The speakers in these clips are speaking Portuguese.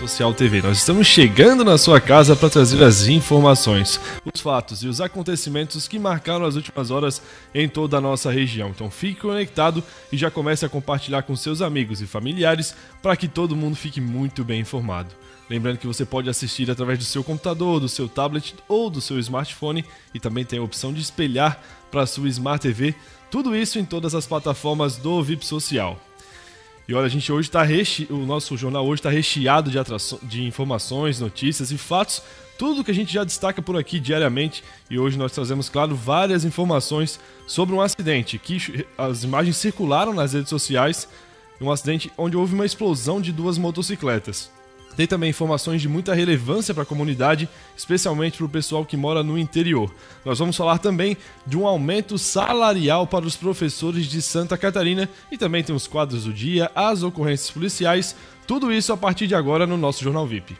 Social TV. Nós estamos chegando na sua casa para trazer as informações, os fatos e os acontecimentos que marcaram as últimas horas em toda a nossa região. Então fique conectado e já comece a compartilhar com seus amigos e familiares para que todo mundo fique muito bem informado. Lembrando que você pode assistir através do seu computador, do seu tablet ou do seu smartphone e também tem a opção de espelhar para a sua Smart TV. Tudo isso em todas as plataformas do VIP Social. E olha, a gente hoje está reche... o nosso jornal hoje está recheado de, atraço... de informações, notícias e fatos, tudo que a gente já destaca por aqui diariamente. E hoje nós trazemos, claro, várias informações sobre um acidente que as imagens circularam nas redes sociais, um acidente onde houve uma explosão de duas motocicletas. Tem também informações de muita relevância para a comunidade, especialmente para o pessoal que mora no interior. Nós vamos falar também de um aumento salarial para os professores de Santa Catarina e também tem os quadros do dia, as ocorrências policiais, tudo isso a partir de agora no nosso Jornal VIP.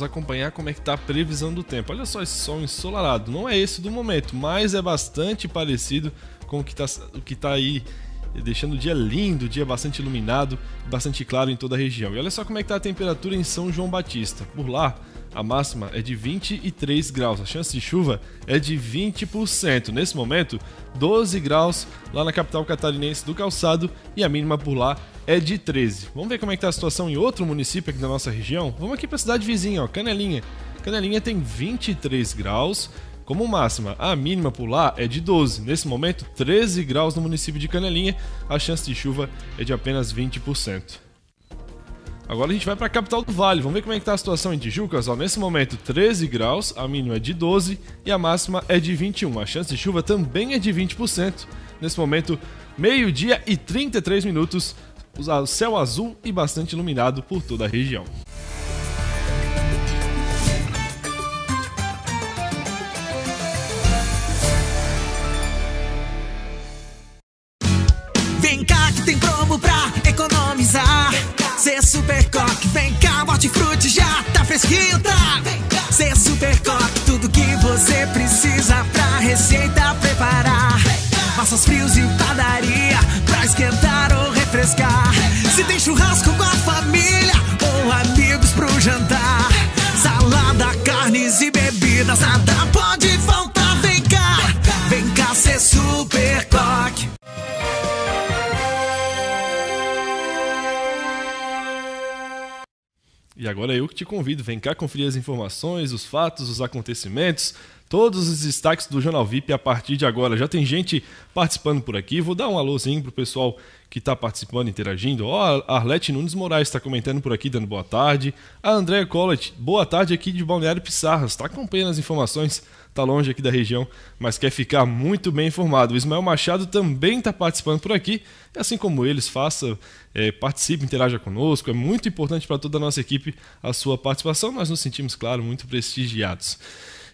Vamos acompanhar como é que está a previsão do tempo. Olha só esse sol ensolarado. Não é esse do momento, mas é bastante parecido com o que está tá aí deixando o dia lindo, o dia bastante iluminado, bastante claro em toda a região. E olha só como é que está a temperatura em São João Batista. Por lá, a máxima é de 23 graus, a chance de chuva é de 20%. Nesse momento, 12 graus lá na capital catarinense do Calçado e a mínima por lá é de 13. Vamos ver como é que tá a situação em outro município aqui da nossa região? Vamos aqui para a cidade vizinha, ó, Canelinha. Canelinha tem 23 graus como máxima. A mínima por lá é de 12. Nesse momento, 13 graus no município de Canelinha. A chance de chuva é de apenas 20%. Agora a gente vai para a capital do Vale. Vamos ver como é que tá a situação em Tijucas. Ó, nesse momento, 13 graus, a mínima é de 12 e a máxima é de 21. A chance de chuva também é de 20%. Nesse momento, meio-dia e 33 minutos o céu azul e bastante iluminado por toda a região. Nada pode faltar. Vem cá, vem cá ser super coque. E agora eu que te convido, vem cá conferir as informações, os fatos, os acontecimentos, todos os destaques do Jornal VIP a partir de agora. Já tem gente participando por aqui. Vou dar um alôzinho pro pessoal que está participando, interagindo. Ó, a Arlete Nunes Moraes está comentando por aqui, dando boa tarde. A Andréa Collet, boa tarde aqui de Balneário Pissarras. Está acompanhando as informações, está longe aqui da região, mas quer ficar muito bem informado. O Ismael Machado também está participando por aqui. Assim como eles, faça, é, participe, interaja conosco. É muito importante para toda a nossa equipe a sua participação. Nós nos sentimos, claro, muito prestigiados.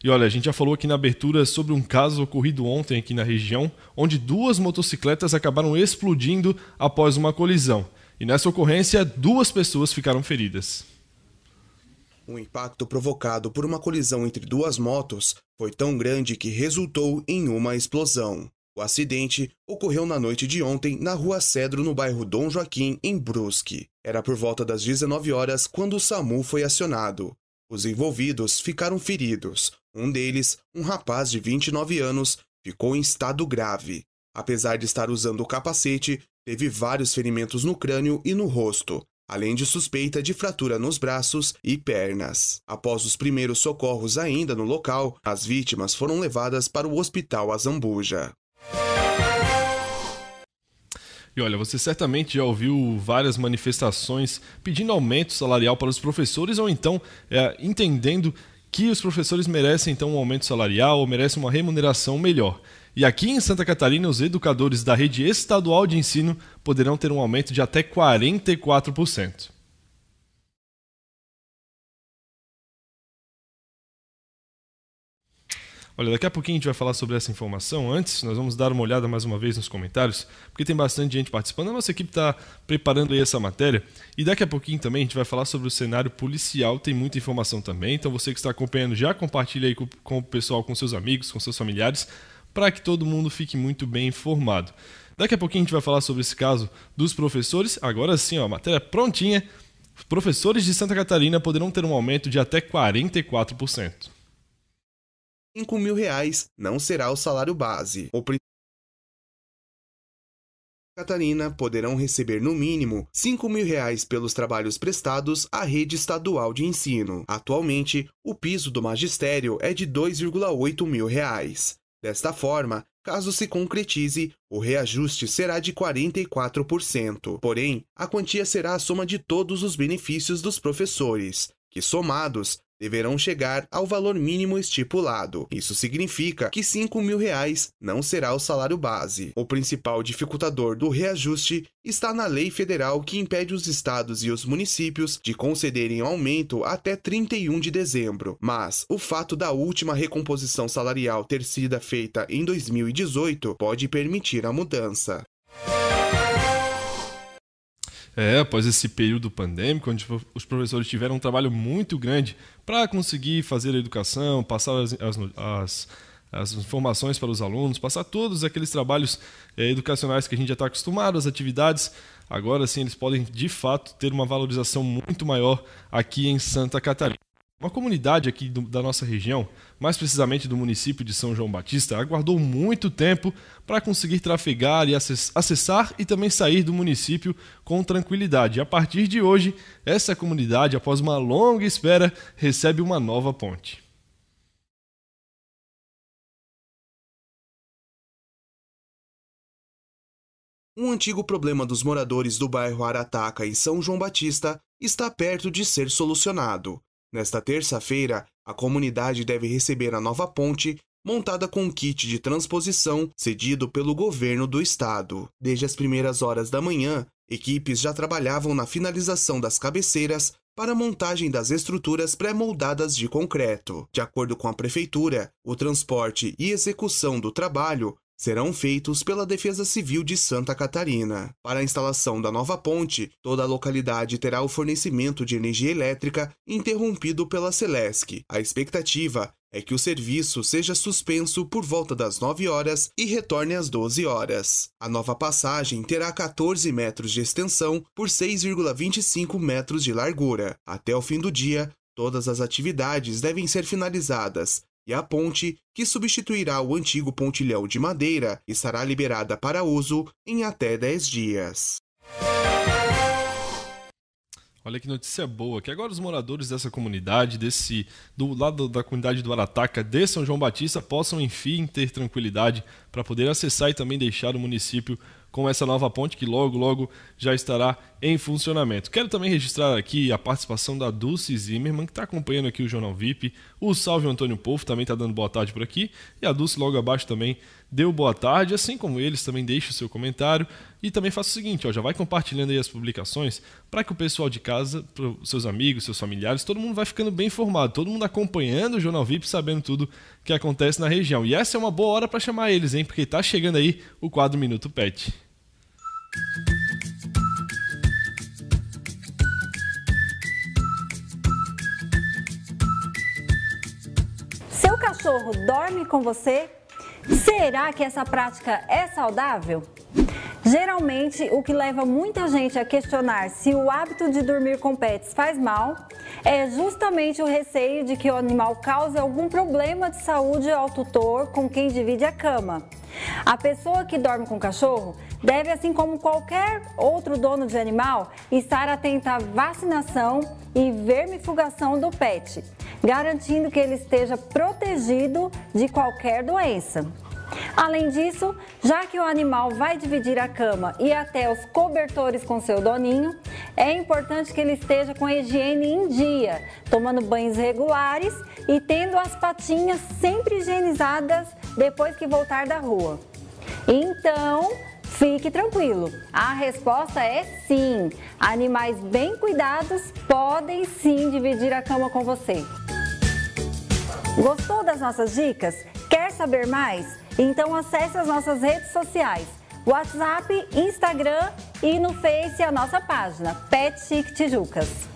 E olha, a gente já falou aqui na abertura sobre um caso ocorrido ontem aqui na região, onde duas motocicletas acabaram explodindo após uma colisão. E nessa ocorrência, duas pessoas ficaram feridas. O impacto provocado por uma colisão entre duas motos foi tão grande que resultou em uma explosão. O acidente ocorreu na noite de ontem na rua Cedro, no bairro Dom Joaquim, em Brusque. Era por volta das 19 horas quando o SAMU foi acionado. Os envolvidos ficaram feridos. Um deles, um rapaz de 29 anos, ficou em estado grave. Apesar de estar usando o capacete, teve vários ferimentos no crânio e no rosto, além de suspeita de fratura nos braços e pernas. Após os primeiros socorros ainda no local, as vítimas foram levadas para o hospital Azambuja. E olha, você certamente já ouviu várias manifestações pedindo aumento salarial para os professores ou então é, entendendo que os professores merecem então um aumento salarial ou merecem uma remuneração melhor. E aqui em Santa Catarina, os educadores da rede estadual de ensino poderão ter um aumento de até 44%. Olha, daqui a pouquinho a gente vai falar sobre essa informação. Antes, nós vamos dar uma olhada mais uma vez nos comentários, porque tem bastante gente participando. A nossa equipe está preparando aí essa matéria. E daqui a pouquinho também a gente vai falar sobre o cenário policial. Tem muita informação também. Então você que está acompanhando, já compartilha aí com, com o pessoal, com seus amigos, com seus familiares, para que todo mundo fique muito bem informado. Daqui a pouquinho a gente vai falar sobre esse caso dos professores. Agora sim, ó, a matéria prontinha. Professores de Santa Catarina poderão ter um aumento de até 44%. 5 mil reais não será o salário base. O Catarina poderão receber no mínimo 5 mil reais pelos trabalhos prestados à rede estadual de ensino. Atualmente, o piso do magistério é de 2,8 mil reais. Desta forma, caso se concretize, o reajuste será de 44%. Porém, a quantia será a soma de todos os benefícios dos professores, que somados deverão chegar ao valor mínimo estipulado. Isso significa que 5 mil reais não será o salário base. O principal dificultador do reajuste está na lei federal que impede os estados e os municípios de concederem aumento até 31 de dezembro. Mas o fato da última recomposição salarial ter sido feita em 2018 pode permitir a mudança. É, após esse período pandêmico, onde os professores tiveram um trabalho muito grande para conseguir fazer a educação, passar as, as, as, informações para os alunos, passar todos aqueles trabalhos é, educacionais que a gente já está acostumado, as atividades, agora sim eles podem de fato ter uma valorização muito maior aqui em Santa Catarina. Uma comunidade aqui do, da nossa região, mais precisamente do município de São João Batista, aguardou muito tempo para conseguir trafegar e acessar e também sair do município com tranquilidade. A partir de hoje, essa comunidade, após uma longa espera, recebe uma nova ponte. Um antigo problema dos moradores do bairro Arataca, em São João Batista, está perto de ser solucionado. Nesta terça-feira, a comunidade deve receber a nova ponte montada com um kit de transposição cedido pelo governo do estado. Desde as primeiras horas da manhã, equipes já trabalhavam na finalização das cabeceiras para a montagem das estruturas pré-moldadas de concreto. De acordo com a prefeitura, o transporte e execução do trabalho serão feitos pela Defesa Civil de Santa Catarina. Para a instalação da nova ponte, toda a localidade terá o fornecimento de energia elétrica interrompido pela Celesc. A expectativa é que o serviço seja suspenso por volta das 9 horas e retorne às 12 horas. A nova passagem terá 14 metros de extensão por 6,25 metros de largura. Até o fim do dia, todas as atividades devem ser finalizadas e a ponte, que substituirá o antigo pontilhão de madeira, estará liberada para uso em até 10 dias. Olha que notícia boa, que agora os moradores dessa comunidade, desse do lado da comunidade do Arataca, de São João Batista, possam enfim ter tranquilidade para poder acessar e também deixar o município com essa nova ponte que logo, logo já estará em funcionamento. Quero também registrar aqui a participação da Dulce Zimmermann, que está acompanhando aqui o Jornal VIP. O Salve Antônio Povo também está dando boa tarde por aqui. E a Dulce logo abaixo também deu boa tarde, assim como eles também deixe o seu comentário. E também faça o seguinte, ó, já vai compartilhando aí as publicações para que o pessoal de casa, seus amigos, seus familiares, todo mundo vai ficando bem informado, todo mundo acompanhando o Jornal VIP, sabendo tudo que acontece na região. E essa é uma boa hora para chamar eles, hein? Porque está chegando aí o quadro Minuto Pet. Seu cachorro dorme com você? Será que essa prática é saudável? Geralmente, o que leva muita gente a questionar se o hábito de dormir com pets faz mal é justamente o receio de que o animal cause algum problema de saúde ao tutor com quem divide a cama. A pessoa que dorme com o cachorro deve, assim como qualquer outro dono de animal, estar atenta à vacinação e vermifugação do pet, garantindo que ele esteja protegido de qualquer doença. Além disso, já que o animal vai dividir a cama e até os cobertores com seu doninho, é importante que ele esteja com a higiene em dia, tomando banhos regulares e tendo as patinhas sempre higienizadas depois que voltar da rua. Então, Fique tranquilo, a resposta é sim. Animais bem cuidados podem sim dividir a cama com você. Gostou das nossas dicas? Quer saber mais? Então acesse as nossas redes sociais, WhatsApp, Instagram e no Face a nossa página Pet Chic Tijucas.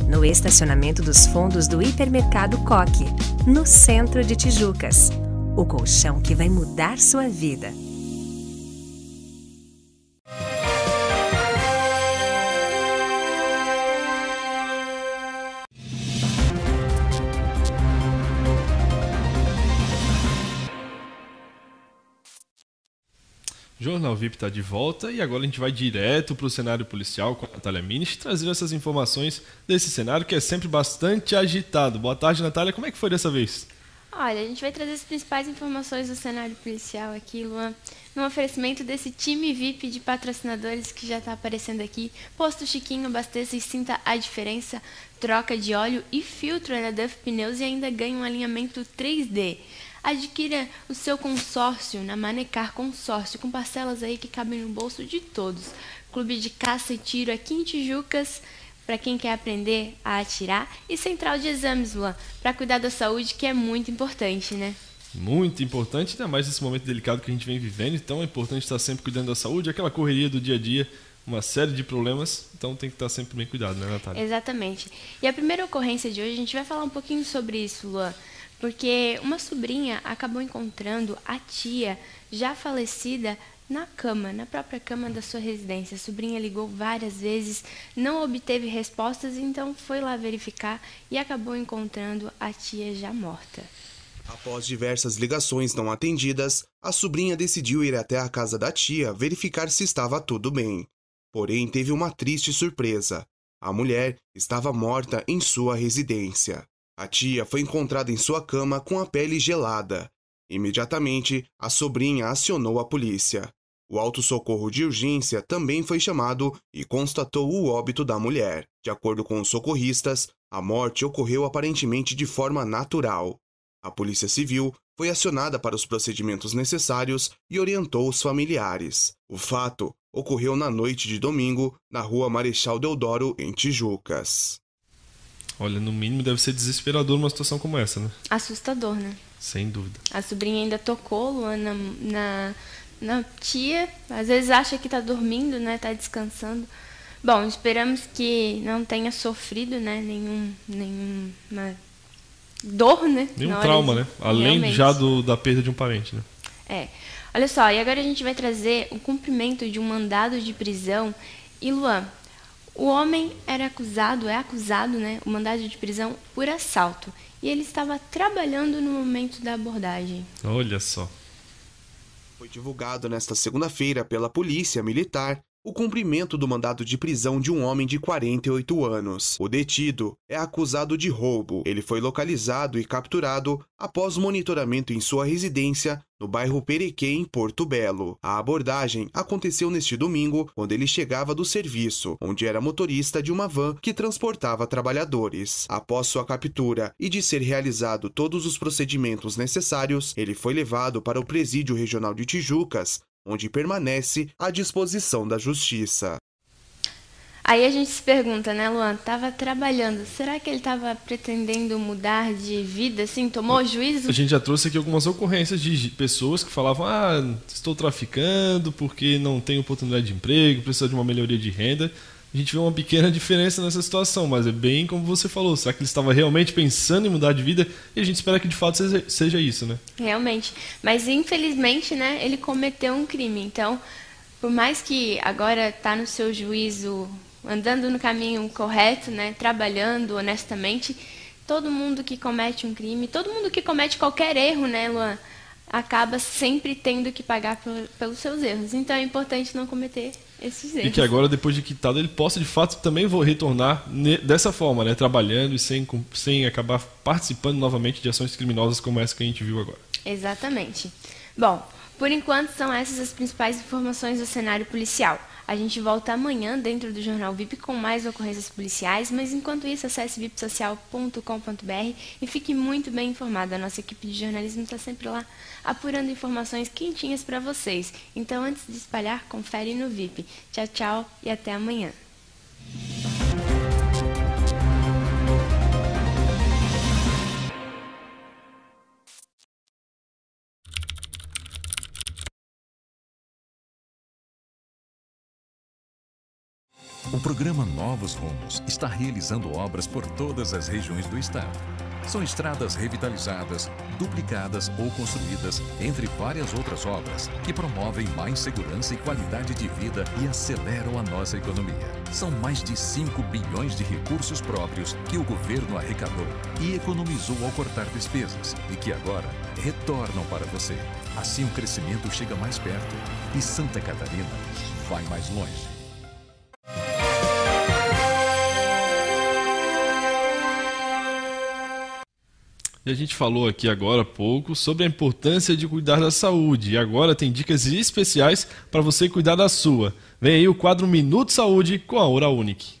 No estacionamento dos fundos do hipermercado Coque, no centro de Tijucas. O colchão que vai mudar sua vida. Jornal VIP está de volta e agora a gente vai direto para o cenário policial com a Natália Minis, trazer essas informações desse cenário que é sempre bastante agitado. Boa tarde, Natália. Como é que foi dessa vez? Olha, a gente vai trazer as principais informações do cenário policial aqui, Luan, no oferecimento desse time VIP de patrocinadores que já está aparecendo aqui. Posto Chiquinho, abasteça e sinta a diferença. Troca de óleo e filtro na Duff Pneus e ainda ganha um alinhamento 3D. Adquira o seu consórcio na Manecar Consórcio, com parcelas aí que cabem no bolso de todos. Clube de caça e tiro aqui em Tijucas, para quem quer aprender a atirar. E Central de Exames, Luan, para cuidar da saúde, que é muito importante, né? Muito importante, ainda mais nesse momento delicado que a gente vem vivendo. Então é importante estar sempre cuidando da saúde, aquela correria do dia a dia, uma série de problemas, então tem que estar sempre bem cuidado, né, Natália? Exatamente. E a primeira ocorrência de hoje, a gente vai falar um pouquinho sobre isso, Luan porque uma sobrinha acabou encontrando a tia já falecida na cama, na própria cama da sua residência. A sobrinha ligou várias vezes, não obteve respostas, então foi lá verificar e acabou encontrando a tia já morta. Após diversas ligações não atendidas, a sobrinha decidiu ir até a casa da tia verificar se estava tudo bem. Porém, teve uma triste surpresa. A mulher estava morta em sua residência. A tia foi encontrada em sua cama com a pele gelada. Imediatamente, a sobrinha acionou a polícia. O auto-socorro de urgência também foi chamado e constatou o óbito da mulher. De acordo com os socorristas, a morte ocorreu aparentemente de forma natural. A Polícia Civil foi acionada para os procedimentos necessários e orientou os familiares. O fato ocorreu na noite de domingo, na rua Marechal Deodoro, em Tijucas. Olha, no mínimo deve ser desesperador uma situação como essa, né? Assustador, né? Sem dúvida. A sobrinha ainda tocou Luana na, na tia. Às vezes acha que tá dormindo, né? Tá descansando. Bom, esperamos que não tenha sofrido, né? Nenhum, nenhuma dor, né? Nenhum trauma, de... né? Além Realmente. já do, da perda de um parente, né? É. Olha só, e agora a gente vai trazer o cumprimento de um mandado de prisão. E Luan, o homem era acusado, é acusado, né, o mandado de prisão por assalto, e ele estava trabalhando no momento da abordagem. Olha só. Foi divulgado nesta segunda-feira pela Polícia Militar o cumprimento do mandado de prisão de um homem de 48 anos. O detido é acusado de roubo. Ele foi localizado e capturado após monitoramento em sua residência no bairro Perequê, em Porto Belo. A abordagem aconteceu neste domingo, quando ele chegava do serviço, onde era motorista de uma van que transportava trabalhadores. Após sua captura e de ser realizado todos os procedimentos necessários, ele foi levado para o Presídio Regional de Tijucas, onde permanece à disposição da Justiça. Aí a gente se pergunta, né, Luan? Tava trabalhando. Será que ele estava pretendendo mudar de vida, assim? Tomou juízo? A gente já trouxe aqui algumas ocorrências de pessoas que falavam: ah, estou traficando porque não tenho oportunidade de emprego, preciso de uma melhoria de renda. A gente vê uma pequena diferença nessa situação, mas é bem como você falou. Será que ele estava realmente pensando em mudar de vida? E a gente espera que de fato seja, isso, né? Realmente. Mas infelizmente, né, ele cometeu um crime. Então, por mais que agora está no seu juízo andando no caminho correto, né, trabalhando honestamente, todo mundo que comete um crime, todo mundo que comete qualquer erro, né, Luan, acaba sempre tendo que pagar por, pelos seus erros. Então é importante não cometer esses erros. E que agora, depois de quitado, ele possa de fato também vou retornar dessa forma, né, trabalhando e sem, sem acabar participando novamente de ações criminosas como essa que a gente viu agora. Exatamente. Bom, por enquanto são essas as principais informações do cenário policial. A gente volta amanhã dentro do Jornal VIP com mais ocorrências policiais, mas enquanto isso, acesse vipsocial.com.br e fique muito bem informado. A nossa equipe de jornalismo está sempre lá apurando informações quentinhas para vocês. Então, antes de espalhar, confere no VIP. Tchau, tchau e até amanhã. O programa Novos Rumos está realizando obras por todas as regiões do estado. São estradas revitalizadas, duplicadas ou construídas, entre várias outras obras, que promovem mais segurança e qualidade de vida e aceleram a nossa economia. São mais de 5 bilhões de recursos próprios que o governo arrecadou e economizou ao cortar despesas e que agora retornam para você. Assim o crescimento chega mais perto e Santa Catarina vai mais longe. E a gente falou aqui agora há pouco sobre a importância de cuidar da saúde. E agora tem dicas especiais para você cuidar da sua. Vem aí o quadro Minuto Saúde com a Hora Unique.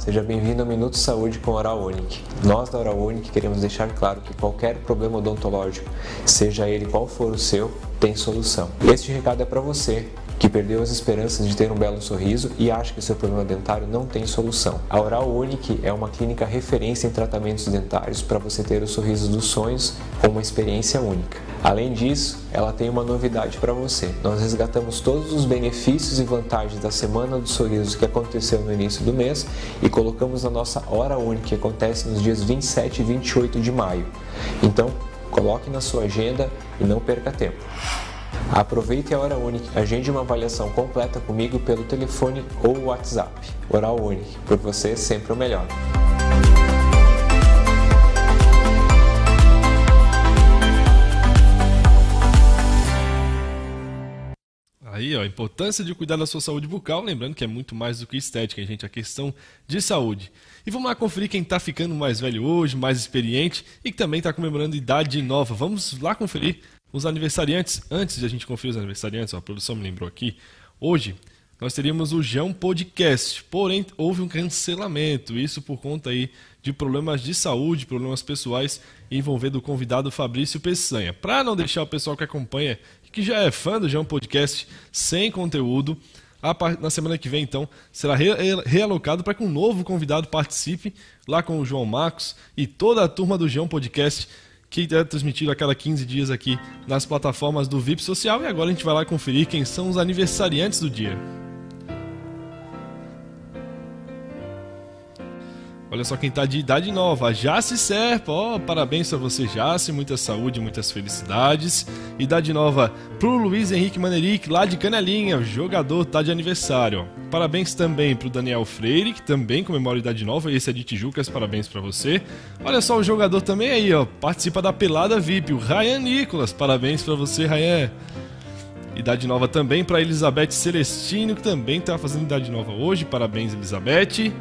Seja bem-vindo ao Minuto Saúde com Oral Unique. Nós da Oral Unique queremos deixar claro que qualquer problema odontológico, seja ele qual for o seu, tem solução. Este recado é para você que perdeu as esperanças de ter um belo sorriso e acha que seu problema dentário não tem solução. A Oral Unique é uma clínica referência em tratamentos dentários para você ter o sorriso dos sonhos com uma experiência única. Além disso, ela tem uma novidade para você. Nós resgatamos todos os benefícios e vantagens da Semana do Sorriso que aconteceu no início do mês e colocamos na nossa Hora Única, que acontece nos dias 27 e 28 de maio. Então, coloque na sua agenda e não perca tempo. Aproveite a hora única, agende uma avaliação completa comigo pelo telefone ou WhatsApp. Oral Unique, por você sempre o melhor. Aí, ó, a importância de cuidar da sua saúde bucal, lembrando que é muito mais do que estética, gente, a questão de saúde. E vamos lá conferir quem está ficando mais velho hoje, mais experiente e que também está comemorando idade nova. Vamos lá conferir os aniversariantes. Antes de a gente conferir os aniversariantes, ó, a produção me lembrou aqui, hoje nós teríamos o João Podcast, porém houve um cancelamento, isso por conta aí de problemas de saúde, problemas pessoais envolvendo o convidado Fabrício Peçanha. Para não deixar o pessoal que acompanha que já é fã do João Podcast sem conteúdo, na semana que vem, então, será realocado para que um novo convidado participe lá com o João Marcos e toda a turma do João Podcast, que é transmitido a cada 15 dias aqui nas plataformas do VIP Social. E agora a gente vai lá conferir quem são os aniversariantes do dia. Olha só quem está de idade nova, Jace Serpa. Oh, parabéns para você, Jace. Muita saúde, muitas felicidades. Idade nova pro Luiz Henrique Maneric, lá de Canelinha. Jogador tá de aniversário. Parabéns também pro Daniel Freire, que também comemora idade nova. Esse é de Tijucas, parabéns para você. Olha só o jogador também aí, ó. Participa da pelada VIP, o Ryan Nicolas. Parabéns para você, Ryan. Idade nova também para Elizabeth Celestino, que também está fazendo idade nova hoje. Parabéns, Elizabeth.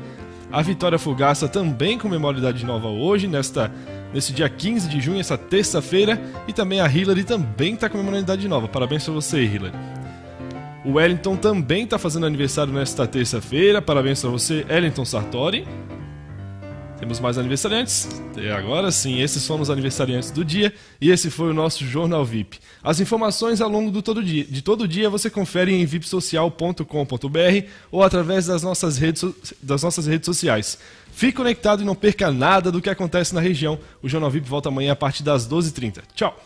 A Vitória Fugaça também comemora idade nova hoje, nesta, nesse dia 15 de junho, essa terça-feira. E também a Hillary também está comemorando a idade nova. Parabéns para você, Hillary. O Wellington também está fazendo aniversário nesta terça-feira. Parabéns para você, Ellington Sartori. Temos mais aniversariantes? E agora sim, esses foram os aniversariantes do dia e esse foi o nosso Jornal VIP. As informações ao longo do todo dia, de todo dia você confere em vipsocial.com.br ou através das nossas, redes, das nossas redes sociais. Fique conectado e não perca nada do que acontece na região. O Jornal VIP volta amanhã a partir das 12h30. Tchau!